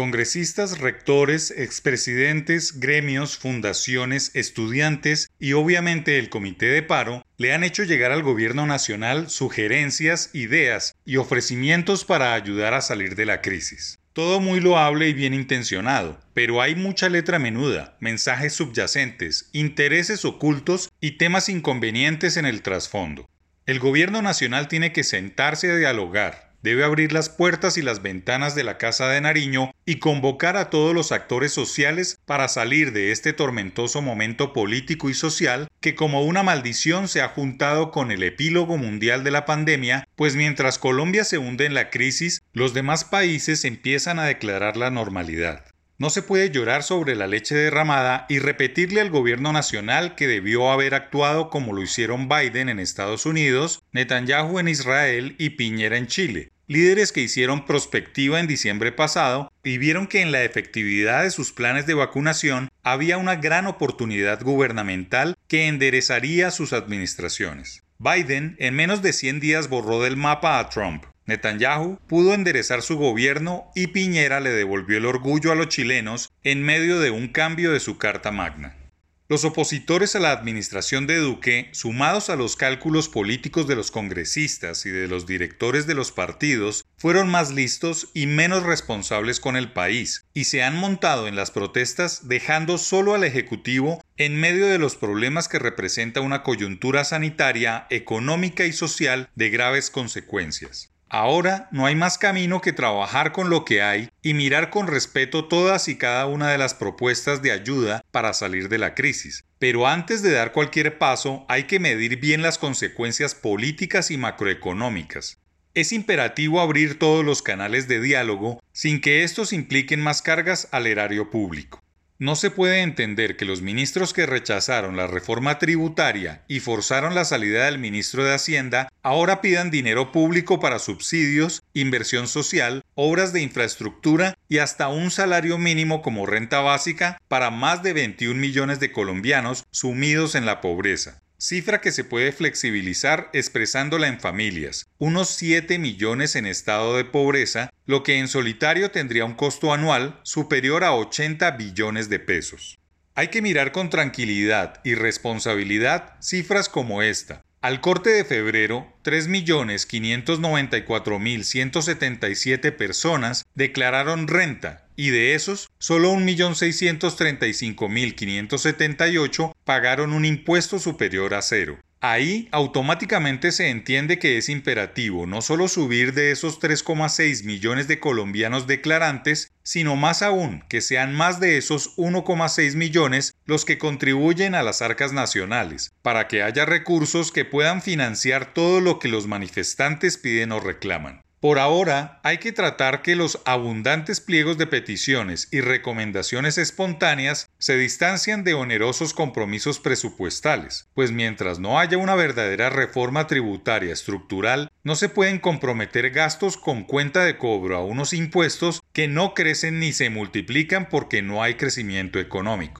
Congresistas, rectores, expresidentes, gremios, fundaciones, estudiantes y obviamente el Comité de Paro le han hecho llegar al gobierno nacional sugerencias, ideas y ofrecimientos para ayudar a salir de la crisis. Todo muy loable y bien intencionado, pero hay mucha letra menuda, mensajes subyacentes, intereses ocultos y temas inconvenientes en el trasfondo. El gobierno nacional tiene que sentarse a dialogar, debe abrir las puertas y las ventanas de la Casa de Nariño y convocar a todos los actores sociales para salir de este tormentoso momento político y social que como una maldición se ha juntado con el epílogo mundial de la pandemia, pues mientras Colombia se hunde en la crisis, los demás países empiezan a declarar la normalidad. No se puede llorar sobre la leche derramada y repetirle al gobierno nacional que debió haber actuado como lo hicieron Biden en Estados Unidos, Netanyahu en Israel y Piñera en Chile, líderes que hicieron prospectiva en diciembre pasado y vieron que en la efectividad de sus planes de vacunación había una gran oportunidad gubernamental que enderezaría sus administraciones. Biden en menos de 100 días borró del mapa a Trump, Netanyahu pudo enderezar su gobierno y Piñera le devolvió el orgullo a los chilenos en medio de un cambio de su Carta Magna. Los opositores a la administración de Duque, sumados a los cálculos políticos de los congresistas y de los directores de los partidos, fueron más listos y menos responsables con el país, y se han montado en las protestas dejando solo al Ejecutivo en medio de los problemas que representa una coyuntura sanitaria, económica y social de graves consecuencias. Ahora no hay más camino que trabajar con lo que hay y mirar con respeto todas y cada una de las propuestas de ayuda para salir de la crisis. Pero antes de dar cualquier paso hay que medir bien las consecuencias políticas y macroeconómicas. Es imperativo abrir todos los canales de diálogo sin que estos impliquen más cargas al erario público. No se puede entender que los ministros que rechazaron la reforma tributaria y forzaron la salida del ministro de Hacienda ahora pidan dinero público para subsidios, inversión social, obras de infraestructura y hasta un salario mínimo como renta básica para más de 21 millones de colombianos sumidos en la pobreza cifra que se puede flexibilizar expresándola en familias, unos 7 millones en estado de pobreza, lo que en solitario tendría un costo anual superior a 80 billones de pesos. Hay que mirar con tranquilidad y responsabilidad cifras como esta. Al corte de febrero, 3.594.177 personas declararon renta y de esos, solo 1.635.578 pagaron un impuesto superior a cero. Ahí automáticamente se entiende que es imperativo no solo subir de esos 3,6 millones de colombianos declarantes, sino más aún que sean más de esos 1,6 millones los que contribuyen a las arcas nacionales, para que haya recursos que puedan financiar todo lo que los manifestantes piden o reclaman. Por ahora, hay que tratar que los abundantes pliegos de peticiones y recomendaciones espontáneas se distancian de onerosos compromisos presupuestales, pues mientras no haya una verdadera reforma tributaria estructural, no se pueden comprometer gastos con cuenta de cobro a unos impuestos que no crecen ni se multiplican porque no hay crecimiento económico.